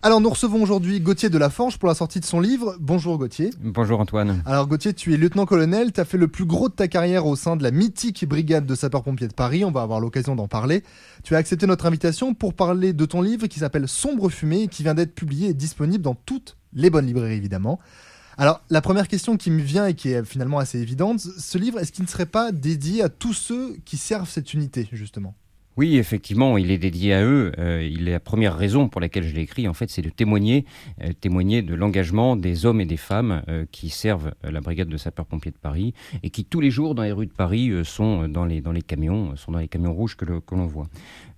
Alors nous recevons aujourd'hui Gauthier de la Forge pour la sortie de son livre. Bonjour Gauthier. Bonjour Antoine. Alors Gauthier, tu es lieutenant-colonel, tu as fait le plus gros de ta carrière au sein de la mythique brigade de sapeurs-pompiers de Paris, on va avoir l'occasion d'en parler. Tu as accepté notre invitation pour parler de ton livre qui s'appelle Sombre fumée et qui vient d'être publié et disponible dans toutes les bonnes librairies évidemment. Alors la première question qui me vient et qui est finalement assez évidente, ce livre, est-ce qu'il ne serait pas dédié à tous ceux qui servent cette unité justement? Oui, effectivement, il est dédié à eux. Euh, il est la première raison pour laquelle je l'ai écrit, en fait, c'est de témoigner, euh, témoigner de l'engagement des hommes et des femmes euh, qui servent la brigade de sapeurs-pompiers de Paris et qui tous les jours dans les rues de Paris sont dans les dans les camions, sont dans les camions rouges que, que l'on voit.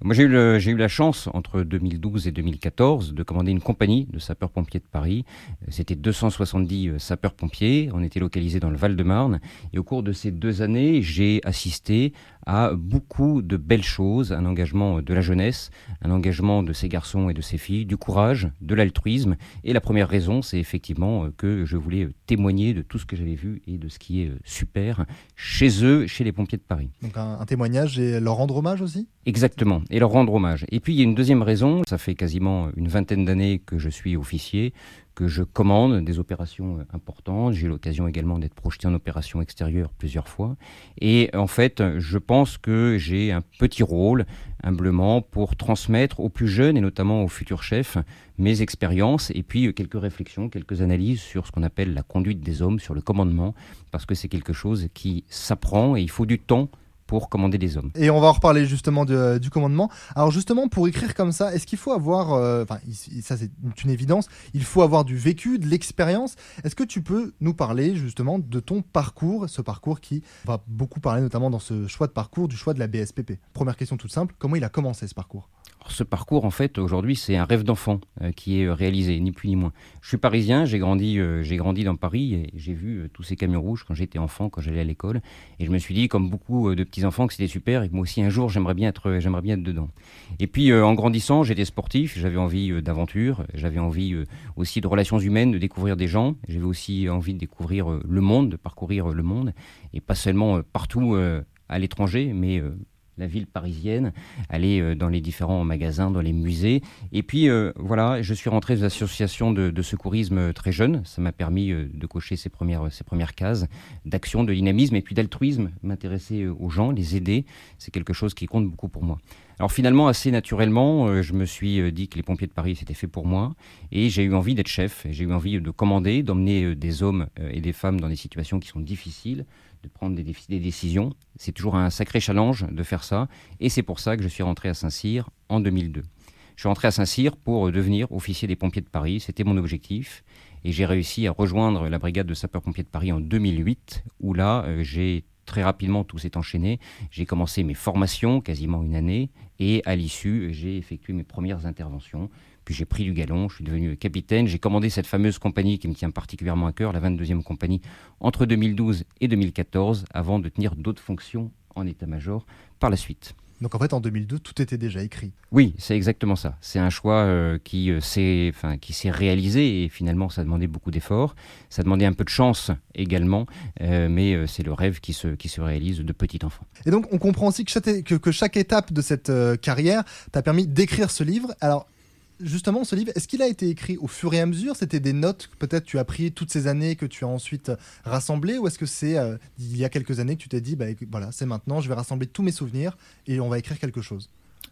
Moi, j'ai eu, j'ai eu la chance entre 2012 et 2014 de commander une compagnie de sapeurs-pompiers de Paris. C'était 270 sapeurs-pompiers. On était localisés dans le Val-de-Marne et au cours de ces deux années, j'ai assisté à beaucoup de belles choses, un engagement de la jeunesse, un engagement de ces garçons et de ces filles, du courage, de l'altruisme. Et la première raison, c'est effectivement que je voulais témoigner de tout ce que j'avais vu et de ce qui est super chez eux, chez les pompiers de Paris. Donc un, témoignage et leur rendre hommage aussi? Exactement, et leur rendre hommage. Et puis il y a une deuxième raison, ça fait quasiment une vingtaine d'années que je suis officier, que je commande des opérations euh, importantes. J'ai eu l'occasion également d'être projeté en opération extérieure plusieurs fois. Et en fait, je pense que j'ai un petit rôle, humblement, pour transmettre aux plus jeunes et notamment aux futurs chefs mes expériences et puis euh, quelques réflexions, quelques analyses sur ce qu'on appelle la conduite des hommes, sur le commandement, parce que c'est quelque chose qui s'apprend et il faut du temps pour commander des hommes. Et on va en reparler justement du commandement. Alors justement, pour écrire comme ça, est-ce qu'il faut avoir, euh, enfin ça c'est une évidence, il faut avoir du vécu, de l'expérience. Est-ce que tu peux nous parler justement de ton parcours, ce parcours qui va beaucoup parler notamment dans ce choix de parcours, du choix de la BSPP Première question toute simple, comment il a commencé ce parcours? Ce parcours, en fait, aujourd'hui, c'est un rêve d'enfant euh, qui est euh, réalisé, ni plus ni moins. Je suis parisien, j'ai grandi, euh, j'ai grandi dans Paris et j'ai vu tous ces camions rouges quand j'étais enfant, quand j'allais à l'école. Et je me suis dit, comme beaucoup de petits enfants, que c'était super et que moi aussi, un jour, j'aimerais bien être, j'aimerais bien être dedans. Et puis, en grandissant, j'étais sportif, j'avais envie d'aventure, j'avais envie aussi de relations humaines, de découvrir des gens. J'avais aussi envie de découvrir le monde, de parcourir le monde, et pas seulement partout à l'étranger, mais la ville parisienne, aller euh, dans les différents magasins, dans les musées. Et puis euh, voilà, je suis rentré dans l'association de, de, secourisme très jeune. Ça m'a permis euh, de cocher ces premières, ces premières cases d'action, de dynamisme et puis d'altruisme, m'intéresser aux gens, les aider. C'est quelque chose qui compte beaucoup pour moi. Alors finalement, assez naturellement, je me suis dit que les pompiers de Paris, c'était fait pour moi. Et j'ai eu envie d'être chef. J'ai eu envie de commander, d'emmener des hommes et des femmes dans des situations qui sont difficiles de prendre des, des décisions. C'est toujours un sacré challenge de faire ça. Et c'est pour ça que je suis rentré à Saint-Cyr en 2002. Je suis rentré à Saint-Cyr pour devenir officier des pompiers de Paris. C'était mon objectif. Et j'ai réussi à rejoindre la brigade de sapeurs-pompiers de Paris en 2008, où là, euh, j'ai très rapidement tout s'est enchaîné. J'ai commencé mes formations, quasiment une année, et à l'issue, j'ai effectué mes premières interventions. Puis j'ai pris du galon, je suis devenu capitaine. J'ai commandé cette fameuse compagnie qui me tient particulièrement à cœur, la 22e compagnie, entre 2012 et 2014, avant de tenir d'autres fonctions en état-major par la suite. Donc en fait, en 2002, tout était déjà écrit. Oui, c'est exactement ça. C'est un choix euh, qui euh, s'est enfin, réalisé et finalement, ça demandait beaucoup d'efforts. Ça demandait un peu de chance également, euh, mais c'est le rêve qui se, qui se réalise de petit enfant. Et donc, on comprend aussi que chaque, que, que chaque étape de cette carrière t'a permis d'écrire ce livre. Alors, justement, ce livre, est-ce qu'il a été écrit au fur et à mesure? C'était des notes que peut-être tu as pris toutes ces années que tu as ensuite rassemblées Ou est-ce que c'est euh, il y a quelques années que tu t'es dit, bah, voilà, c'est maintenant, je vais rassembler tous mes souvenirs et on va écrire quelque chose?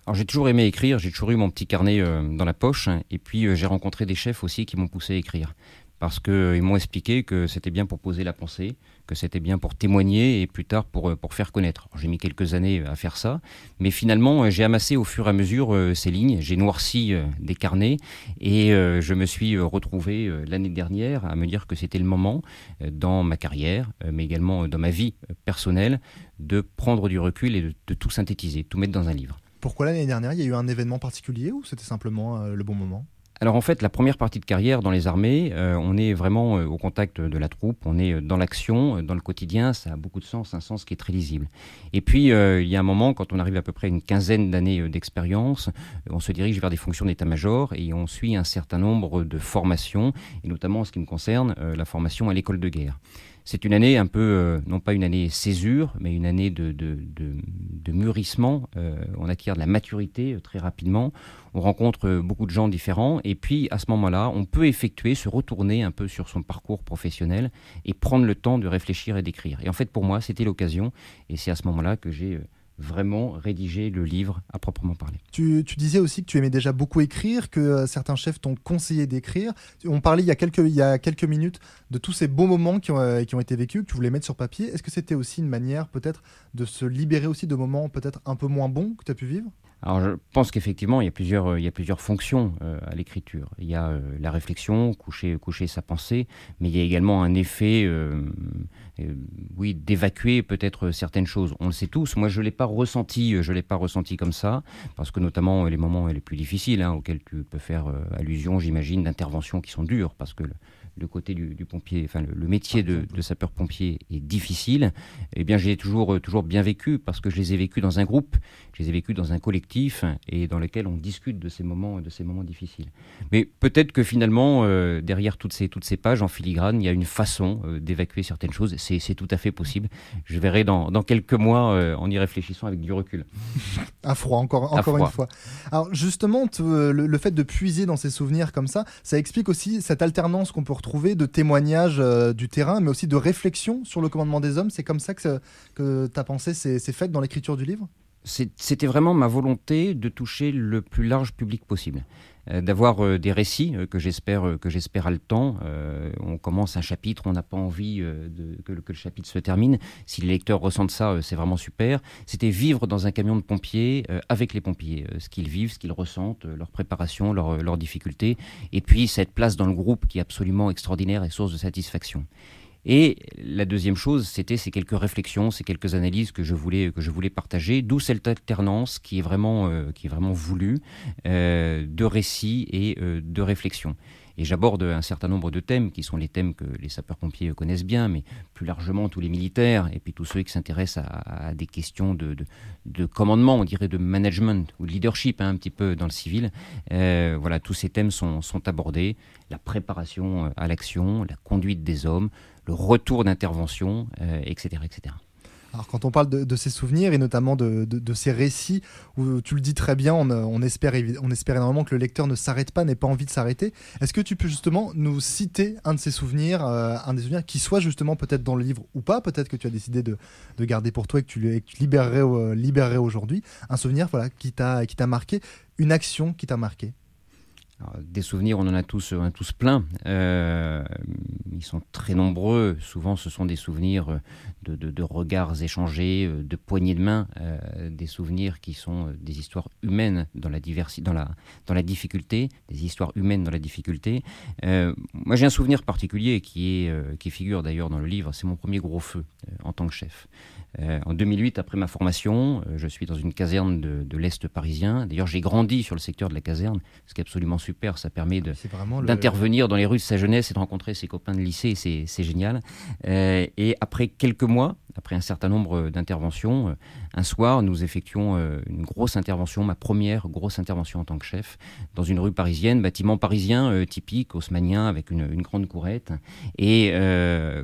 Alors j'ai toujours aimé écrire, j'ai toujours eu mon petit carnet euh, dans la poche, et puis euh, j'ai rencontré des chefs aussi qui m'ont poussé à écrire. Parce qu'ils euh, m'ont expliqué que c'était bien pour poser la pensée, que c'était bien pour témoigner et plus tard pour, euh, faire connaître. J'ai mis quelques années à faire ça, mais finalement euh, j'ai amassé au fur et à mesure ces lignes, j'ai noirci des carnets et je me suis retrouvé l'année dernière à me dire que c'était le moment dans ma carrière, mais également dans ma vie personnelle, de prendre du recul et de tout synthétiser, tout mettre dans un livre. Pourquoi l'année dernière Il y a eu un événement particulier ou c'était simplement le bon moment? Alors en fait, la première partie de carrière dans les armées, euh, on est vraiment euh, au contact de la troupe, on est euh, dans l'action, dans le quotidien, ça a beaucoup de sens, un sens qui est très lisible. Et puis, il y a un moment, quand on arrive à peu près une quinzaine d'années d'expérience, on se dirige vers des fonctions d'état-major et on suit un certain nombre de formations, et notamment en ce qui me concerne, la formation à l'école de guerre. C'est une année un peu, euh, non pas une année césure, mais une année de, de, de, mûrissement. Euh, on acquiert de la maturité euh, très rapidement. On rencontre beaucoup de gens différents. Et puis, à ce moment-là, on peut effectuer, se retourner un peu sur son parcours professionnel et prendre le temps de réfléchir et d'écrire. Et en fait, pour moi, c'était l'occasion. Et c'est à ce moment-là que j'ai vraiment rédiger le livre à proprement parler. Tu, disais aussi que tu aimais déjà beaucoup écrire, que euh, certains chefs t'ont conseillé d'écrire. On parlait il y, a quelques, il y a quelques minutes de tous ces beaux moments qui ont, euh, qui ont été vécus, que tu voulais mettre sur papier. Est-ce que c'était aussi une manière peut-être de se libérer aussi de moments peut-être un peu moins bons que tu as pu vivre? Alors je pense qu'effectivement, il, y a plusieurs, il y a plusieurs fonctions euh, à l'écriture. Il y a euh, la réflexion, coucher, coucher sa pensée, mais il y a également un effet, euh, oui, d'évacuer peut-être certaines choses. On le sait tous. Moi, je l'ai pas ressenti, je l'ai pas ressenti comme ça, parce que notamment les moments les plus difficiles, hein, auxquels tu peux faire allusion, j'imagine, d'interventions qui sont dures, parce que le côté du, pompier, enfin le, métier de, sapeur-pompier est difficile, eh bien j'ai toujours, euh, toujours bien vécu parce que je les ai vécus dans un groupe, je les ai vécus dans un collectif et dans lequel on discute de ces moments, de ces moments difficiles. Mais peut-être que finalement, euh, derrière toutes ces, toutes ces pages en filigrane, il y a une façon euh, d'évacuer certaines choses. C'est tout à fait possible. Je verrai dans, dans quelques mois en y réfléchissant avec du recul. à froid, encore, encore une fois. Alors justement, le, le fait de puiser dans ces souvenirs comme ça, ça explique aussi cette alternance qu'on peut retrouver de témoignages euh, du terrain, mais aussi de réflexion sur le commandement des hommes. C'est comme ça que, que ta pensée s'est faite dans l'écriture du livre? C'était vraiment ma volonté de toucher le plus large public possible. Euh, d'avoir euh, des récits euh, que j'espère que j'espère à le temps. on commence un chapitre, on n'a pas envie que, le chapitre se termine. Si les lecteurs ressentent ça, c'est vraiment super. C'était vivre dans un camion de pompiers avec les pompiers, ce qu'ils vivent, ce qu'ils ressentent, leur préparation, leurs difficultés, et puis cette place dans le groupe qui est absolument extraordinaire et source de satisfaction. Et la deuxième chose, c'était ces quelques réflexions, ces quelques analyses que je voulais, que je voulais partager, d'où cette alternance qui est vraiment, euh, qui est vraiment voulue euh, de récits et euh, de réflexions. Et j'aborde un certain nombre de thèmes qui sont les thèmes que les sapeurs-pompiers connaissent bien, mais plus largement tous les militaires et puis tous ceux qui s'intéressent à, des questions de, de, commandement, on dirait de management ou de leadership hein, un petit peu dans le civil. voilà, tous ces thèmes sont, sont abordés. La préparation à l'action, la conduite des hommes, le retour d'intervention, etc., euh, etc. Alors quand on parle de, ces souvenirs et notamment de, ces récits où tu le dis très bien, on, espère, on espère énormément que le lecteur ne s'arrête pas, n'ait pas envie de s'arrêter. Est-ce que tu peux justement nous citer un de ces souvenirs, euh, un des souvenirs qui soit justement peut-être dans le livre ou pas, peut-être que tu as décidé de, garder pour toi et que tu, le libérerais, euh, libérerais aujourd'hui, un souvenir voilà, qui t'a marqué, une action qui t'a marqué? Des souvenirs, on en a tous, on tous plein. Euh, ils sont très nombreux. Souvent, ce sont des souvenirs de, regards échangés, de poignées de main, euh, des souvenirs qui sont des histoires humaines dans la, difficulté, des histoires humaines dans la difficulté. Euh, moi, j'ai un souvenir particulier qui figure d'ailleurs dans le livre. C'est mon premier gros feu en tant que chef. Euh, en 2008, après ma formation, euh, je suis dans une caserne de, l'Est parisien. D'ailleurs, j'ai grandi sur le secteur de la caserne, ce qui est absolument super. Ça permet d'intervenir dans les rues de sa jeunesse et de rencontrer ses copains de lycée. C'est génial. Euh, et après quelques mois, après un certain nombre d'interventions, un soir, nous effectuons une grosse intervention, ma première grosse intervention en tant que chef, dans une rue parisienne, bâtiment parisien typique, haussmanien, avec une, grande courette. Et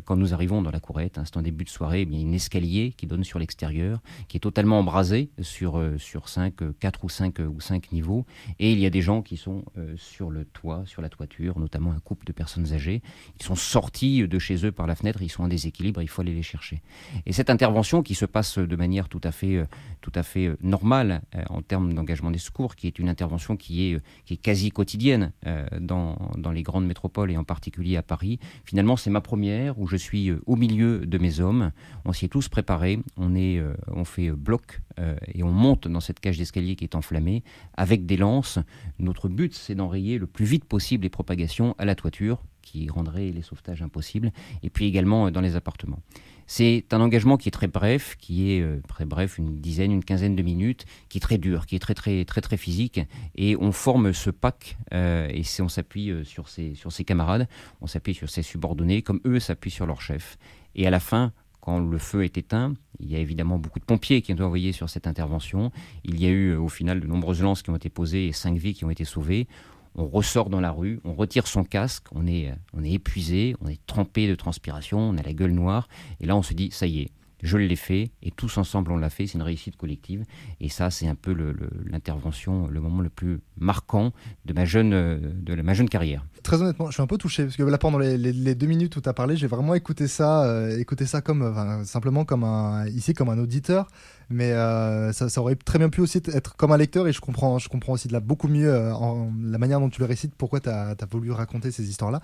quand nous arrivons dans la courette, un début de soirée, eh il y a un escalier qui donne sur l'extérieur, qui est totalement embrasé sur, euh, sur 5, 4 euh, ou 5, euh, ou 5 niveaux. Et il y a des gens qui sont sur le toit, sur la toiture, notamment un couple de personnes âgées. Ils sont sortis de chez eux par la fenêtre, ils sont en déséquilibre, il faut aller les chercher. Et cette intervention qui se passe de manière tout à fait, tout à fait normale en termes d'engagement des secours, qui est une intervention qui est, qui est quasi quotidienne dans, dans les grandes métropoles et en particulier à Paris, finalement c'est ma première où je suis au milieu de mes hommes. On s'y est tous préparés on, est, euh, on fait bloc euh, et on monte dans cette cage d'escalier qui est enflammée avec des lances. Notre but, c'est d'enrayer le plus vite possible les propagations à la toiture qui rendrait les sauvetages impossibles, et puis également euh, dans les appartements. C'est un engagement qui est très bref, qui est très bref, une dizaine, une quinzaine de minutes, qui est très dur, qui est très très très très physique, et on forme ce pack et on s'appuie sur ses, sur ses camarades, on s'appuie sur ses subordonnés, comme eux s'appuient sur leur chef. Et à la fin, quand le feu est éteint, il y a évidemment beaucoup de pompiers qui ont été envoyés sur cette intervention. Il y a eu au final de nombreuses lances qui ont été posées et cinq vies qui ont été sauvées. On ressort dans la rue, on retire son casque, on est, on est épuisé, on est trempé de transpiration, on a la gueule noire, et là on se dit, ça y est, je l'ai fait, et tous ensemble on l'a fait, c'est une réussite collective. Et ça, c'est un peu l'intervention, le, moment le plus marquant de ma jeune, de ma jeune carrière. Très honnêtement, je suis un peu touché, parce que là, pendant les, deux minutes où tu as parlé, j'ai vraiment écouté ça, euh, écouté ça comme, simplement comme un, ici, comme un auditeur mais euh, ça, aurait très bien pu aussi être comme un lecteur et je comprends, je comprends aussi de là beaucoup mieux euh, en, la manière dont tu le récites, pourquoi tu as, voulu raconter ces histoires-là.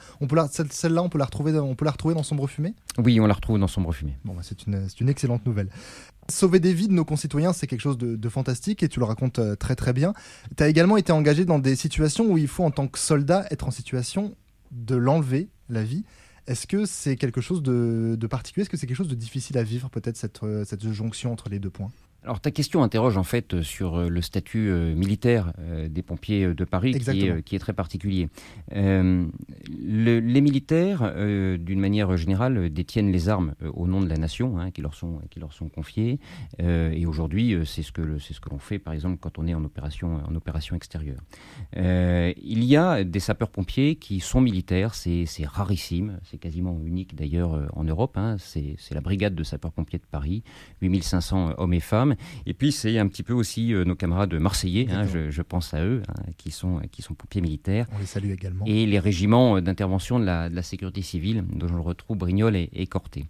Celle-là, on peut la retrouver, on peut la retrouver dans Sombre Fumée? Oui, on la retrouve dans Sombre Fumée. Bon, bah, c'est une, une, excellente nouvelle. Sauver des vies de nos concitoyens, c'est quelque chose de, de, fantastique et tu le racontes euh, très très bien. Tu as également été engagé dans des situations où il faut en tant que soldat être en situation de l'enlever, la vie. Est-ce que c'est quelque chose de, particulier? Est-ce que c'est quelque chose de difficile à vivre, peut-être, cette, euh, cette jonction entre les deux points? Alors ta question interroge en fait sur euh, le statut euh, militaire des pompiers de Paris qui est, qui est, très particulier. les militaires, d'une manière générale, détiennent les armes au nom de la nation hein, qui, leur sont, qui leur sont confiées. et aujourd'hui, c'est ce que l'on fait par exemple quand on est en opération, en opération extérieure. il y a des sapeurs-pompiers qui sont militaires, c'est rarissime, c'est quasiment unique d'ailleurs euh, en Europe. Hein. C'est la brigade de sapeurs-pompiers de Paris, 8500 hommes et femmes. Et puis c'est un petit peu aussi euh, nos camarades marseillais, hein, je, pense à eux, hein, qui, sont, qui sont pompiers militaires. On les salue également. Et les régiments d'intervention de la, sécurité civile, dont je le retrouve Brignoles et, et Corté.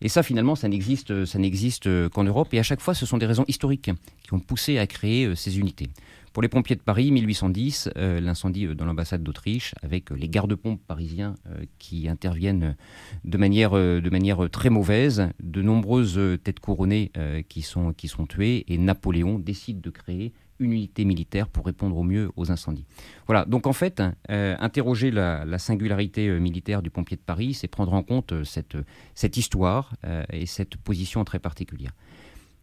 Et ça, finalement, ça n'existe, ça n'existe qu'en Europe. Et à chaque fois, ce sont des raisons historiques qui ont poussé à créer euh, ces unités. Pour les pompiers de Paris, 1810, euh, l'incendie euh, dans l'ambassade d'Autriche, avec les gardes-pompes parisiens qui interviennent de manière, de manière très mauvaise, de nombreuses têtes couronnées qui, sont, qui sont tuées, et Napoléon décide de créer une unité militaire pour répondre au mieux aux incendies. Voilà, donc en fait, euh, interroger la, singularité euh, militaire du pompier de Paris, c'est prendre en compte euh, cette, cette histoire et cette position très particulière.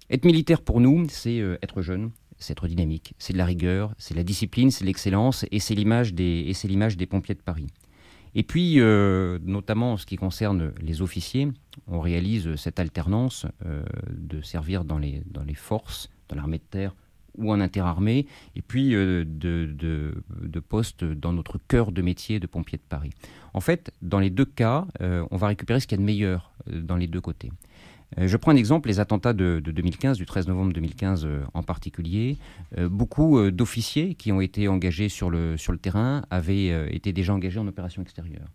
Être militaire pour nous, c'est être jeune, c'est être dynamique, c'est de la rigueur, c'est la discipline, c'est l'excellence et c'est l'image des, des pompiers de Paris. Et puis, notamment en ce qui concerne les officiers, on réalise cette alternance de servir dans les, dans les forces, dans l'armée de terre, ou en interarmée, et puis euh, de, de, postes dans notre cœur de métier de pompier de Paris. En fait, dans les deux cas, euh, on va récupérer ce qu'il y a de meilleur euh, dans les deux côtés. Je prends un exemple, les attentats de, 2015, du 13 novembre 2015 en particulier. beaucoup d'officiers qui ont été engagés sur le, sur le terrain avaient été déjà engagés en opération extérieure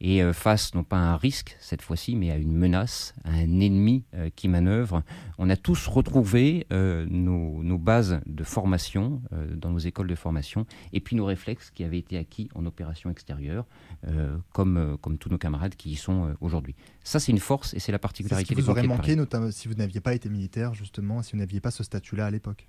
et euh, face non pas à un risque cette fois-ci, mais à une menace, à un ennemi euh, qui manœuvre. On a tous retrouvé euh, nos, bases de formation dans nos écoles de formation et puis nos réflexes qui avaient été acquis en opération extérieure, comme, comme tous nos camarades qui y sont aujourd'hui. Ça, c'est une force et c'est la particularité ce qui vous aurait manqué, notamment si vous n'aviez pas été militaire, justement, si vous n'aviez pas ce statut-là à l'époque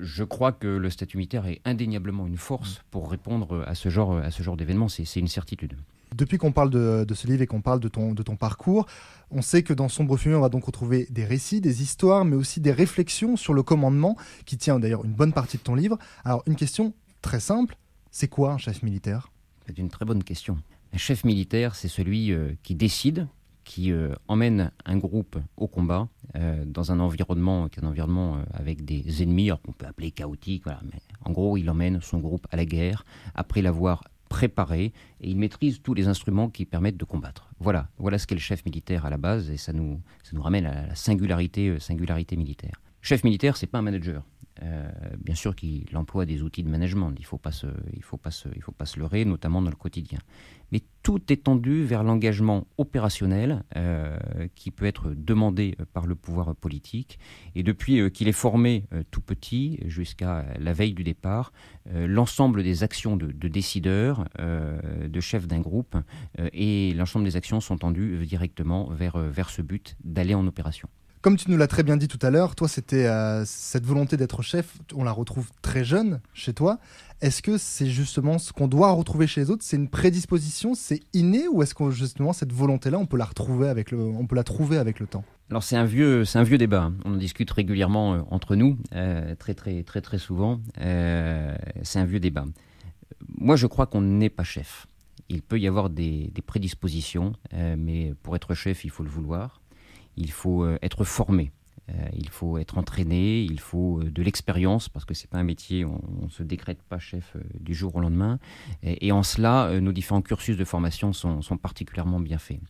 je crois que le statut militaire est indéniablement une force mmh. pour répondre à ce genre, à ce genre d'événement, c'est une certitude. Depuis qu'on parle de, ce livre et qu'on parle de ton, de ton parcours, on sait que dans Sombre Fumée, on va donc retrouver des récits, des histoires, mais aussi des réflexions sur le commandement, qui tient d'ailleurs une bonne partie de ton livre. Alors, une question très simple, c'est quoi un chef militaire? C'est une très bonne question. Un chef militaire, c'est celui euh, qui décide, qui euh, emmène un groupe au combat euh, dans un environnement, un environnement avec des ennemis, qu'on peut appeler chaotique, mais en gros, il emmène son groupe à la guerre après l'avoir préparé et il maîtrise tous les instruments qui permettent de combattre. Voilà, voilà ce qu'est le chef militaire à la base et ça nous, ça nous ramène à la singularité, euh, singularité militaire. Chef militaire, c'est pas un manager. Euh, bien sûr qu'il emploie des outils de management, il ne faut, faut, faut pas se leurrer, notamment dans le quotidien. Mais tout est tendu vers l'engagement opérationnel euh, qui peut être demandé par le pouvoir politique. Et depuis euh, qu'il est formé tout petit jusqu'à la veille du départ, l'ensemble des actions de, de décideurs, de chefs d'un groupe, et l'ensemble des actions sont tendues directement vers ce but d'aller en opération. Comme tu nous l'as très bien dit tout à l'heure, toi, c'était euh, cette volonté d'être chef, on la retrouve très jeune chez toi. Est-ce que c'est justement ce qu'on doit retrouver chez les autres? C'est une prédisposition, c'est inné, ou est-ce que justement cette volonté-là, on peut la retrouver avec le, on peut la trouver avec le temps? Alors c'est un vieux, c'est un vieux débat. On en discute régulièrement euh, entre nous, euh, très très très très souvent. c'est un vieux débat. Moi, je crois qu'on n'est pas chef. Il peut y avoir des prédispositions, mais pour être chef, il faut le vouloir il faut euh, être formé. il faut être entraîné, il faut de l'expérience parce que c'est pas un métier, on, ne se décrète pas chef du jour au lendemain. Et, en cela, nos différents cursus de formation sont, particulièrement bien faits.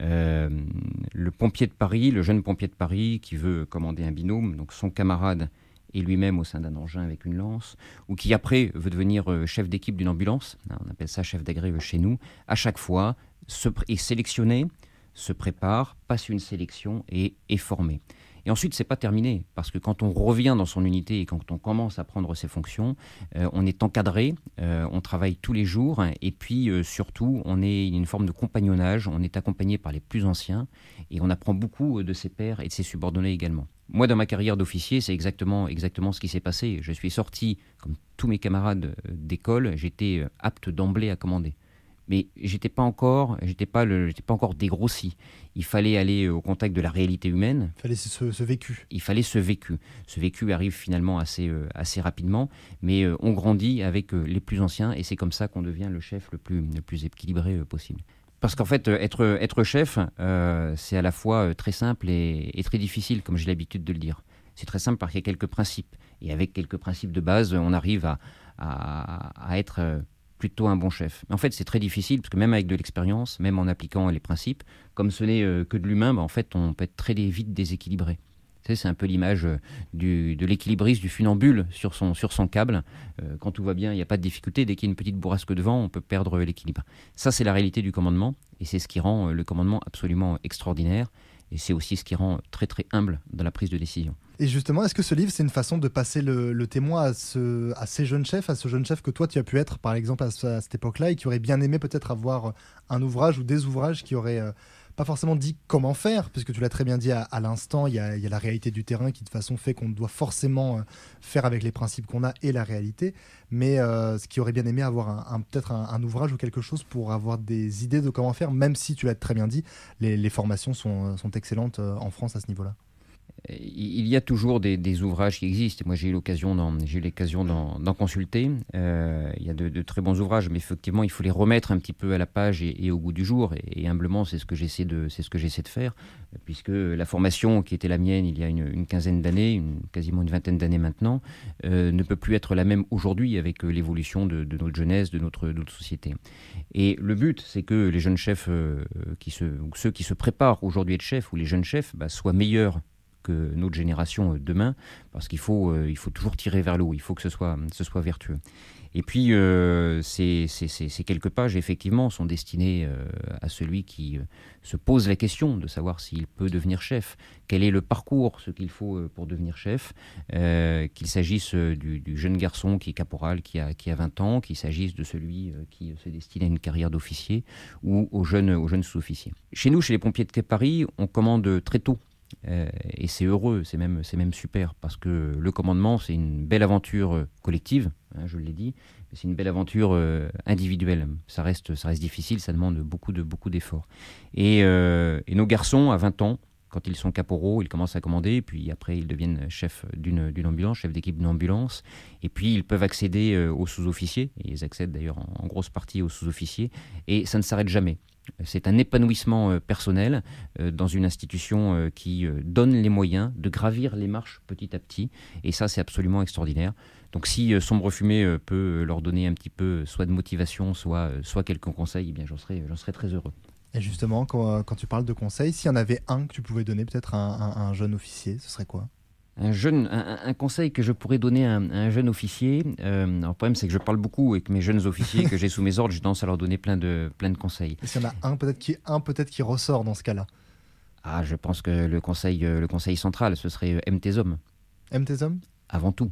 le pompier de Paris, le jeune pompier de Paris qui veut commander un binôme, donc son camarade et lui-même au sein d'un engin avec une lance, ou qui après veut devenir euh, chef d'équipe d'une ambulance, hein, on appelle ça chef d'agré euh, chez nous, à chaque fois est sélectionné, se prépare, passe une sélection et est formé. Et ensuite, c'est pas terminé, parce que quand on revient dans son unité et quand on commence à prendre ses fonctions, euh, on est encadré, on travaille tous les jours, et puis surtout, on est une forme de compagnonnage, on est accompagné par les plus anciens, et on apprend beaucoup de ses pairs et de ses subordonnés également. Moi, dans ma carrière d'officier, c'est exactement, exactement ce qui s'est passé. Je suis sorti, comme tous mes camarades euh, d'école, j'étais euh, apte d'emblée à commander. Mais j'étais pas encore, j'étais pas le, j'étais pas encore dégrossi. Il fallait aller au contact de la réalité humaine. Il fallait ce, vécu. Il fallait ce vécu. Ce vécu arrive finalement assez, euh, assez rapidement, mais on grandit avec les plus anciens et c'est comme ça qu'on devient le chef le plus, le plus équilibré possible. Parce qu'en fait, euh, être, être chef, euh, c'est à la fois euh, très simple et, très difficile, comme j'ai l'habitude de le dire. C'est très simple parce qu'il y a quelques principes. Et avec quelques principes de base, on arrive à, à, être plutôt un bon chef. En fait, c'est très difficile parce que même avec de l'expérience, même en appliquant les principes, comme ce n'est que de l'humain, bah, en fait, on peut être très vite déséquilibré c'est un peu l'image euh, de l'équilibriste, du funambule sur son, câble. Euh, quand tout va bien, il n'y a pas de difficulté. Dès qu'il y a une petite bourrasque de vent, on peut perdre l'équilibre. Ça, c'est la réalité du commandement. Et c'est ce qui rend euh, le commandement absolument extraordinaire. Et c'est aussi ce qui rend très très humble dans la prise de décision. Et justement, est-ce que ce livre, c'est une façon de passer le, témoin à, ce, à ces jeunes chefs, à ce jeune chef que toi, tu as pu être, par exemple, à, cette époque-là, et qui aurait bien aimé peut-être avoir un ouvrage ou des ouvrages qui auraient pas forcément dit comment faire, puisque tu l'as très bien dit à, l'instant, il y, a, la réalité du terrain qui de façon fait qu'on doit forcément euh, faire avec les principes qu'on a et la réalité, mais euh, ce qui aurait bien aimé avoir un, peut-être un, ouvrage ou quelque chose pour avoir des idées de comment faire, même si tu l'as très bien dit, les, formations sont, sont excellentes euh, en France à ce niveau-là il y a toujours des, ouvrages qui existent. Moi, j'ai eu l'occasion d'en consulter. Euh, il y a de, très bons ouvrages, mais effectivement, il faut les remettre un petit peu à la page et, au goût du jour. Et, humblement, c'est ce que j'essaie de, faire, puisque la formation qui était la mienne il y a une, quinzaine d'années, quasiment une vingtaine d'années maintenant, euh, ne peut plus être la même aujourd'hui avec euh, l'évolution de, notre jeunesse, de notre, société. Et le but, c'est que les jeunes chefs ou ceux qui se préparent aujourd'hui à être chefs, ou les jeunes chefs, bah, soient meilleurs notre génération euh, demain, parce qu'il faut, euh, il faut toujours tirer vers le haut, il faut que ce soit, ce soit vertueux. Et puis, euh, ces, quelques pages, effectivement, sont destinées à celui qui se pose la question de savoir s'il peut devenir chef, quel est le parcours, ce qu'il faut pour devenir chef, qu'il s'agisse du, jeune garçon qui est caporal, qui a, qui a 20 ans, qu'il s'agisse de celui qui se destine à une carrière d'officier, ou aux jeunes, aux jeunes sous-officiers. Chez nous, chez les pompiers de Paris, on commande très tôt euh, et c'est heureux, c'est même, même super, parce que le commandement, c'est une belle aventure euh, collective, hein, je l'ai dit, c'est une belle aventure euh, individuelle. Ça reste, ça reste difficile, ça demande beaucoup, de, beaucoup d'efforts. Et, et, nos garçons, à 20 ans, quand ils sont caporaux, ils commencent à commander, puis après ils deviennent chefs d'une, ambulance, chef d'équipe d'une ambulance, et puis ils peuvent accéder aux sous-officiers, et ils accèdent d'ailleurs en grosse partie aux sous-officiers, et ça ne s'arrête jamais. C'est un épanouissement euh, personnel euh, dans une institution euh, qui donne les moyens de gravir les marches petit à petit. Et ça, c'est absolument extraordinaire. Donc si Sombre Fumée peut leur donner un petit peu soit de motivation, soit, soit quelques conseils, eh bien j'en serais très heureux. Et justement, quand, tu parles de conseils, s'il y en avait un que tu pouvais donner peut-être à un jeune officier, ce serait quoi? Un, jeune, un, conseil que je pourrais donner à un, jeune officier, euh, le problème c'est que je parle beaucoup avec mes jeunes officiers que j'ai sous mes ordres, j'ai tendance à leur donner plein de, plein de conseils. S'il y en a un peut-être qui, un peut qui ressort dans ce cas-là? Ah, je pense que le conseil, euh, le conseil central, ce serait euh, aime tes hommes. Aime tes hommes? Avant tout.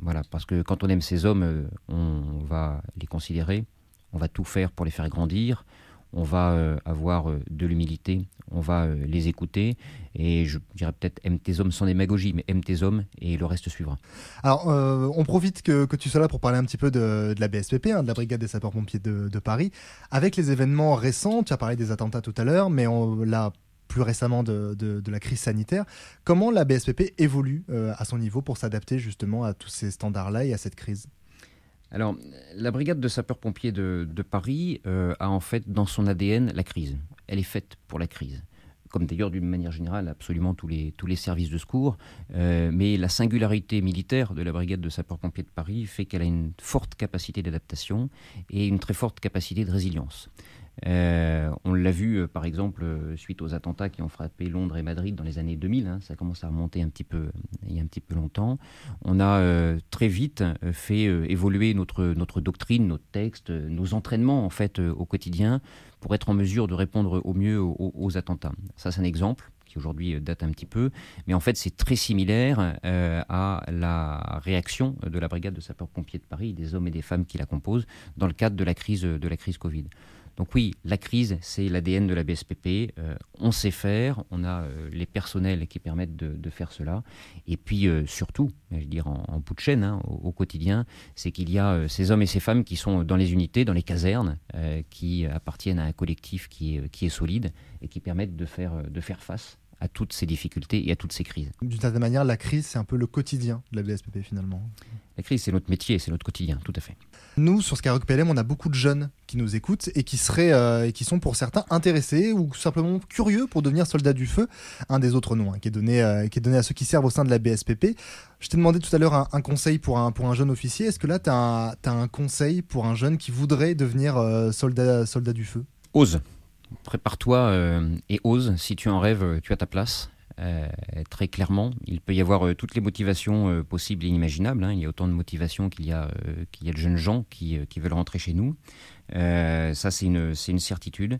Voilà, parce que quand on aime ses hommes, on va les considérer, on va tout faire pour les faire grandir, on va euh, avoir euh, de l'humilité, on va euh, les écouter, et je dirais peut-être aime tes hommes sans démagogie, mais aime tes hommes, et le reste suivra. Alors, on profite que, tu sois là pour parler un petit peu de, la BSPP, hein, de la Brigade des sapeurs-pompiers de, Paris. Avec les événements récents, tu as parlé des attentats tout à l'heure, mais on, là, plus récemment de, de, la crise sanitaire, comment la BSPP évolue à son niveau pour s'adapter justement à tous ces standards-là et à cette crise? Alors, la brigade de sapeurs-pompiers de, Paris euh, a en fait dans son ADN la crise. Elle est faite pour la crise. comme d'ailleurs d'une manière générale absolument tous les, tous les services de secours. mais la singularité militaire de la brigade de sapeurs-pompiers de Paris fait qu'elle a une forte capacité d'adaptation et une très forte capacité de résilience. Euh, on l'a vu, euh, par exemple, euh, suite aux attentats qui ont frappé Londres et Madrid dans les années 2000. Hein, ça commence à remonter un petit peu, il y a un petit peu longtemps. On a très vite fait évoluer notre, doctrine, nos textes, nos entraînements en fait au quotidien pour être en mesure de répondre au mieux aux, attentats. Ça, c'est un exemple qui aujourd'hui date un petit peu, mais en fait c'est très similaire à la réaction de la brigade de sapeurs-pompiers de Paris, des hommes et des femmes qui la composent, dans le cadre de la crise, de la crise Covid. Donc oui, la crise, c'est l'ADN de la BSPP. Euh, on sait faire, on a euh, les personnels qui permettent de, faire cela. Et puis euh, surtout, je veux dire en, bout de chaîne, hein, au, quotidien, c'est qu'il y a ces hommes et ces femmes qui sont dans les unités, dans les casernes, qui appartiennent à un collectif qui est, solide et qui permettent de faire, de faire face à toutes ces difficultés et à toutes ces crises. D'une certaine manière, la crise, c'est un peu le quotidien de la BSPP finalement. La crise, c'est notre métier, c'est notre quotidien, tout à fait. Nous, sur Skyrock PLM, on a beaucoup de jeunes qui nous écoutent et qui seraient euh, et qui sont pour certains intéressés ou simplement curieux pour devenir soldats du feu, un des autres noms hein, qui, est donné, euh, qui est donné à ceux qui servent au sein de la BSPP. Je t'ai demandé tout à l'heure un, conseil pour un, pour un jeune officier. Est-ce que là, tu as, as, un conseil pour un jeune qui voudrait devenir euh, soldat, soldat du feu? Ose prépare-toi et ose. Si tu en rêves, tu as ta place. Euh, très clairement, il peut y avoir euh, toutes les motivations possibles et inimaginables. Hein. Il y a autant de motivations qu'il y, a, de jeunes gens qui, veulent rentrer chez nous. ça, c'est une certitude.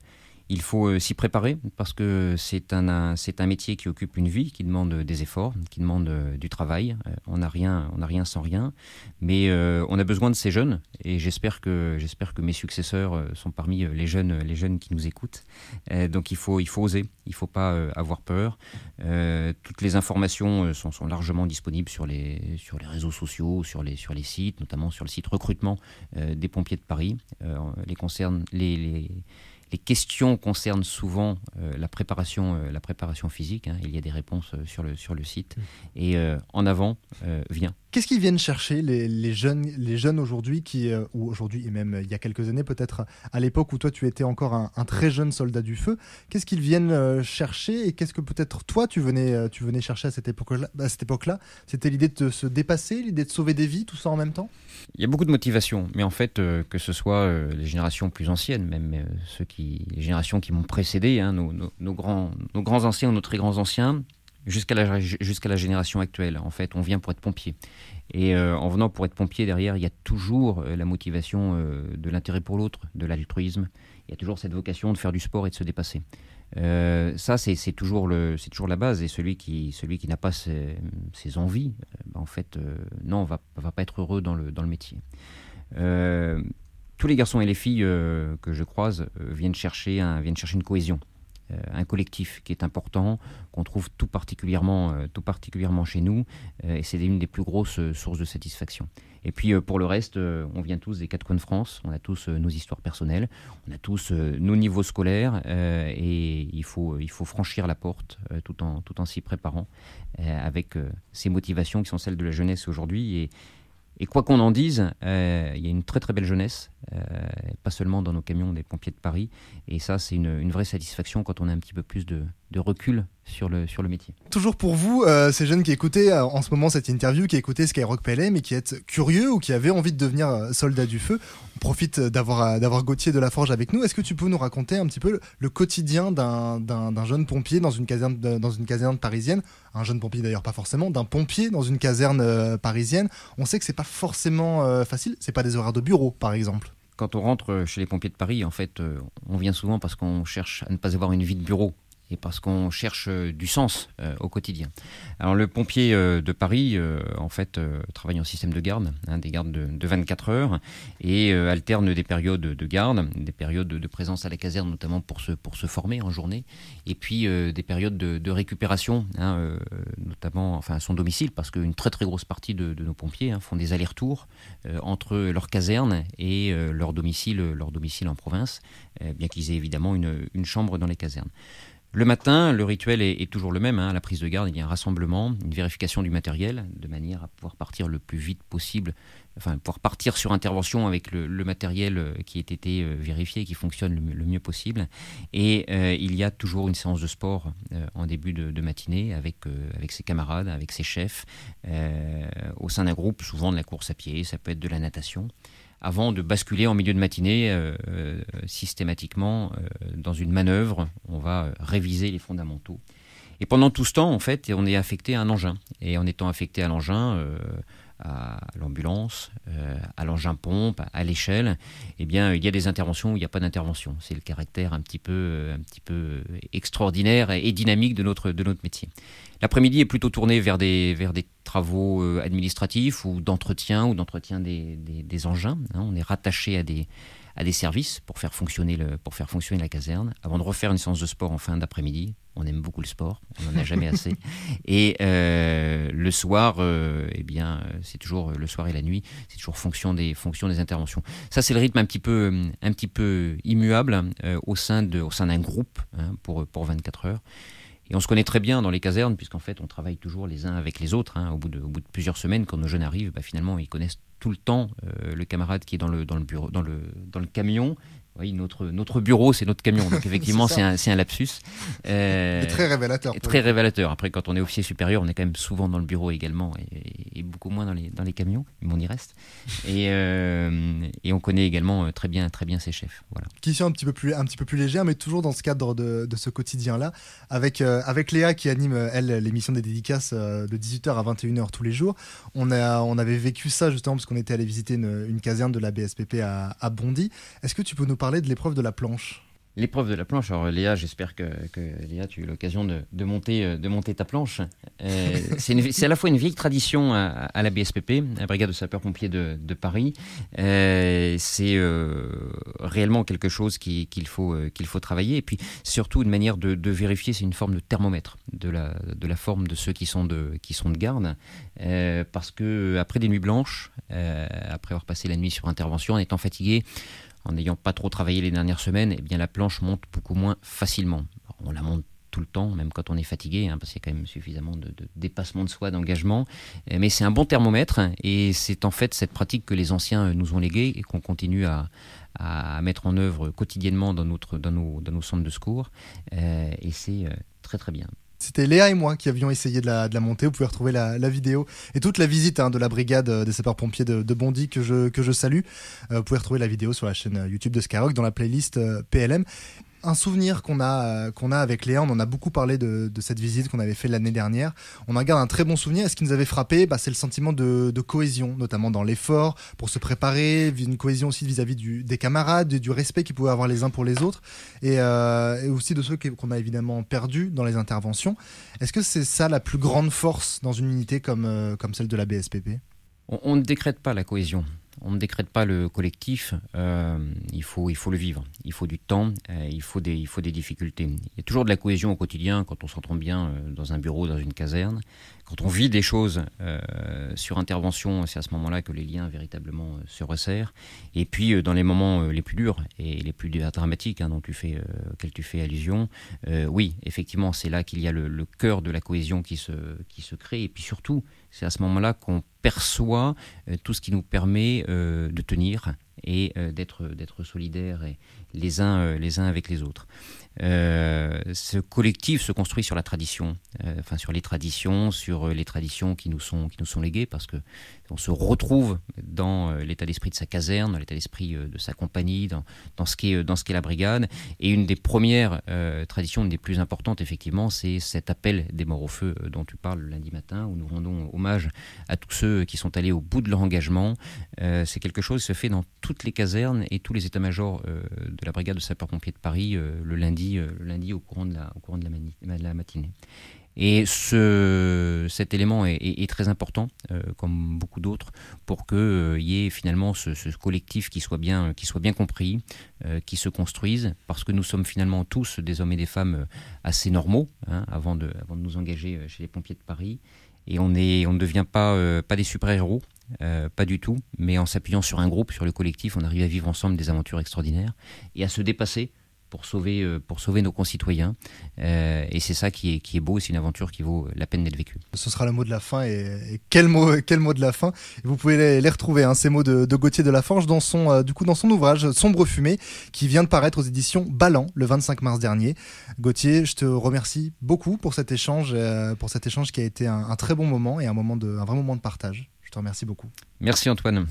Il faut euh, s'y préparer parce que c'est un, métier qui occupe une vie, qui demande des efforts, qui demande euh, du travail. Euh, on n'a rien, sans rien, mais on a besoin de ces jeunes et j'espère que, mes successeurs sont parmi les jeunes, les jeunes qui nous écoutent. donc il faut, oser, il faut pas avoir peur. toutes les informations sont, sont, largement disponibles sur les, réseaux sociaux, sur les, sites, notamment sur le site recrutement des pompiers de Paris. les les questions concernent souvent euh, la, préparation, euh, la préparation physique. Hein. Il y a des réponses euh, sur, le, sur le site. Mmh. Et en avant, vient. Qu'est-ce qu'ils viennent chercher les, jeunes, les jeunes aujourd'hui, qui, ou aujourd'hui et même il y a quelques années, peut-être à l'époque où toi tu étais encore un, très jeune soldat du feu, qu'est-ce qu'ils viennent chercher et qu'est-ce que peut-être toi tu venais, tu venais chercher à cette époque-là, époque-là? C'était l'idée de se dépasser, l'idée de sauver des vies, tout ça en même temps? Il y a beaucoup de motivations, mais en fait, que ce soit les générations plus anciennes, même ceux qui les générations qui m'ont précédé, hein, nos, grands, nos grands anciens nos très grands anciens, jusqu'à la, la génération actuelle. En fait, on vient pour être pompier. Et euh, en venant pour être pompier, derrière, il y a toujours euh, la motivation euh, de l'intérêt pour l'autre, de l'altruisme. Il y a toujours cette vocation de faire du sport et de se dépasser. ça, c'est, toujours toujours la base. Et celui qui, celui qui n'a pas ces, envies, ben, en fait, non, va, va pas être heureux dans le, dans le métier tous les garçons et les filles que je croise viennent, chercher un, viennent chercher une cohésion, un collectif qui est important, qu'on trouve tout particulièrement, tout particulièrement chez nous, et c'est une des plus grosses sources de satisfaction. Et puis pour le reste, on vient tous des quatre coins de France, on a tous nos histoires personnelles, on a tous nos niveaux scolaires, et il faut, il faut franchir la porte tout en, tout en s'y préparant, avec ces motivations qui sont celles de la jeunesse aujourd'hui. Et, et quoi qu'on en dise, euh, il y a une très très belle jeunesse, euh, pas seulement dans nos camions des pompiers de Paris. Et ça, c'est une, vraie satisfaction quand on a un petit peu plus de, recul sur le, sur le métier. Toujours pour vous, euh, ces jeunes qui écoutaient en ce moment cette interview, qui écoutaient Skyrock PLM et qui êtes curieux ou qui avaient envie de devenir soldat du feu, on profite d'avoir d'avoir Gauthier de la Forge avec nous. Est-ce que tu peux nous raconter un petit peu le, quotidien d'un jeune pompier dans une caserne, dans une caserne parisienne? Un jeune pompier d'ailleurs pas forcément, d'un pompier dans une caserne parisienne. On sait que c'est pas forcément euh, facile. C'est pas des horaires de bureau, par exemple. Quand on rentre chez les pompiers de Paris, en fait, euh, on vient souvent parce qu'on cherche à ne pas avoir une vie de bureau et parce qu'on cherche euh, du sens euh, au quotidien. Alors le pompier euh, de Paris, en fait, travaille en système de garde, hein, des gardes de, 24 heures, et alterne des périodes de garde, des périodes de, présence à la caserne, notamment pour se, pour se former en journée, et puis des périodes de, récupération, hein, notamment enfin, à son domicile, parce qu'une très très grosse partie de, nos pompiers hein, font des allers-retours entre leur caserne et leur domicile, leur domicile en province, bien qu'ils aient évidemment une, une chambre dans les casernes. Le matin, le rituel est, toujours le même. Hein. La prise de garde, il y a un rassemblement, une vérification du matériel, de manière à pouvoir partir le plus vite possible, enfin pouvoir partir sur intervention avec le, matériel euh, qui ait été euh, vérifié qui fonctionne le, mieux possible. Et euh, il y a toujours une séance de sport en début de, matinée avec ses camarades, avec ses chefs, au sein d'un groupe, souvent de la course à pied, ça peut être de la natation avant de basculer en milieu de matinée euh, euh, systématiquement euh, dans une manœuvre. On va réviser les fondamentaux. Et pendant tout ce temps, en fait, on est affecté à un engin. Et en étant affecté à l'engin, à l'ambulance, euh, à l'engin pompe, à l'échelle, eh bien, il y a des interventions où il n'y a pas d'intervention. C'est le caractère un petit peu, euh, un petit peu extraordinaire et dynamique de notre, de notre métier. L'après-midi est plutôt tourné vers des, vers des travaux euh, administratifs ou d'entretien ou d'entretien des, des, engins. Hein. On est rattaché à des, à des services pour faire, fonctionner le, pour faire fonctionner la caserne, avant de refaire une séance de sport en fin d'après-midi. On aime beaucoup le sport, on n'en a jamais assez. Et euh, le soir, euh, eh bien, c'est toujours le soir et la nuit, c'est toujours fonction des fonctions des interventions. Ça, c'est le rythme un petit peu, un petit peu immuable euh, au sein de, au sein d'un groupe hein, pour pour 24 heures. Et on se connaît très bien dans les casernes, puisqu'en fait, on travaille toujours les uns avec les autres. Hein. Au, bout de, plusieurs semaines, quand nos jeunes arrivent, bah, finalement, ils connaissent tout le temps euh, le camarade qui est dans le, dans le, bureau, dans le, dans le camion, oui, notre, notre bureau, c'est notre camion. Donc effectivement, c'est un, un, lapsus. Euh, très révélateur. Très révélateur. Après, quand on est officier supérieur, on est quand même souvent dans le bureau également et, beaucoup moins dans les, dans les camions, mais on y reste. Et, euh, et on connaît également euh, très bien, très bien ses chefs. Voilà. Question un petit peu plus, un petit peu plus légère, mais toujours dans ce cadre de, de ce quotidien-là, avec, euh, avec Léa qui anime, elle, l'émission des dédicaces de 18h à 21h tous les jours. On, a, on avait vécu ça justement parce qu'on était allé visiter une, une caserne de la BSPP à, à Bondy. Est-ce que tu peux nous parler de l'épreuve de la planche. L'épreuve de la planche, alors Léa, j'espère que, Léa, tu as eu l'occasion de, monter, euh, de monter ta planche. Euh, c'est à la fois une vieille tradition à, la BSPP, la Brigade de sapeurs-pompiers de, Paris. Euh, c'est réellement quelque chose qu'il faut, qu'il faut travailler. Et puis surtout une manière de, vérifier, c'est une forme de thermomètre de la, de la forme de ceux qui sont de, qui sont de garde. parce que après des nuits blanches, après avoir passé la nuit sur intervention, en étant fatigué, en n'ayant pas trop travaillé les dernières semaines, eh bien la planche monte beaucoup moins facilement. On la monte tout le temps, même quand on est fatigué, hein, parce qu'il y a quand même suffisamment de, dépassement de soi, d'engagement. Euh, mais c'est un bon thermomètre et c'est en fait cette pratique que les anciens nous ont léguée et qu'on continue à, mettre en œuvre quotidiennement dans, nos, centres de secours. Euh, et c'est euh, très très bien. C'était Léa et moi qui avions essayé de la, monter. Vous pouvez retrouver la, vidéo et toute la visite hein, de la brigade euh, des sapeurs-pompiers de, Bondy que je, que je salue. Euh, vous pouvez retrouver la vidéo sur la chaîne euh, YouTube de Skyrock dans la playlist PLM un souvenir qu'on a, euh, a avec Léa, on en a beaucoup parlé de, cette visite qu'on avait fait l'année dernière. On en garde un très bon souvenir. Et ce qui nous avait frappé, bah, c'est le sentiment de, cohésion, notamment dans l'effort, pour se préparer, une cohésion aussi vis-à-vis des camarades, du, respect qu'ils pouvaient avoir les uns pour les autres, et, euh, aussi de ceux qu'on a évidemment perdus dans les interventions. Est-ce que c'est ça la plus grande force dans une unité comme, euh, comme celle de la BSPP on ne décrète pas la cohésion on ne décrète pas le collectif, euh, il, faut, il faut le vivre. Il faut du temps, euh, il, faut des, il faut des difficultés. Il y a toujours de la cohésion au quotidien quand on s'entend bien euh, dans un bureau, dans une caserne. Quand on vit des choses sur intervention, c'est à ce moment-là que les liens véritablement se resserrent. Et puis dans les moments les plus durs et les plus dramatiques hein, dont tu fais, auxquels tu fais allusion, oui, effectivement, c'est là qu'il y a le, le, cœur de la cohésion qui se, qui se crée. Et puis surtout, c'est à ce moment-là qu'on perçoit euh, tout ce qui nous permet euh, de tenir et euh, d'être d'être solidaires les uns les uns avec les autres. Ce collectif se construit sur la tradition, enfin sur les traditions, sur les traditions qui nous sont qui nous sont léguées, parce que on se retrouve dans l'état d'esprit de sa caserne, dans l'état d'esprit de sa compagnie, dans, dans ce qu'est dans ce qu'est la brigade. Et une des premières traditions, une des plus importantes effectivement, c'est cet appel des morts au feu dont tu parles le lundi matin, où nous rendons hommage à tous ceux qui sont allés au bout de leur engagement. c'est quelque chose qui se fait dans toutes les casernes et tous les états-majors de la brigade de sapeurs-pompiers de Paris le lundi euh, le lundi au courant de la, matinée. Et ce, cet élément est, très important, euh, comme beaucoup d'autres, pour qu'il euh, y ait finalement ce, collectif qui soit bien, compris, qui se construise, parce que nous sommes finalement tous des hommes et des femmes assez normaux, hein, avant de nous engager chez les pompiers de Paris. Et on, ne devient pas, pas des super-héros, pas du tout, mais en s'appuyant sur un groupe, sur le collectif, on arrive à vivre ensemble des aventures extraordinaires et à se dépasser pour sauver, euh, pour sauver nos concitoyens. Euh, et c'est ça qui est, qui est beau, c'est une aventure qui vaut la peine d'être vécue. Ce sera le mot de la fin. Et, quel, mot, quel mot de la fin Vous pouvez les, retrouver, hein, ces mots de, de, Gauthier de la Forge, dans son, euh, du coup, dans son ouvrage Sombre fumée, qui vient de paraître aux éditions Ballant le 25 mars dernier. Gauthier, je te remercie beaucoup pour cet échange, pour cet échange qui a été un, un très bon moment et un, moment de, un vrai moment de partage. Je te remercie beaucoup. Merci Antoine.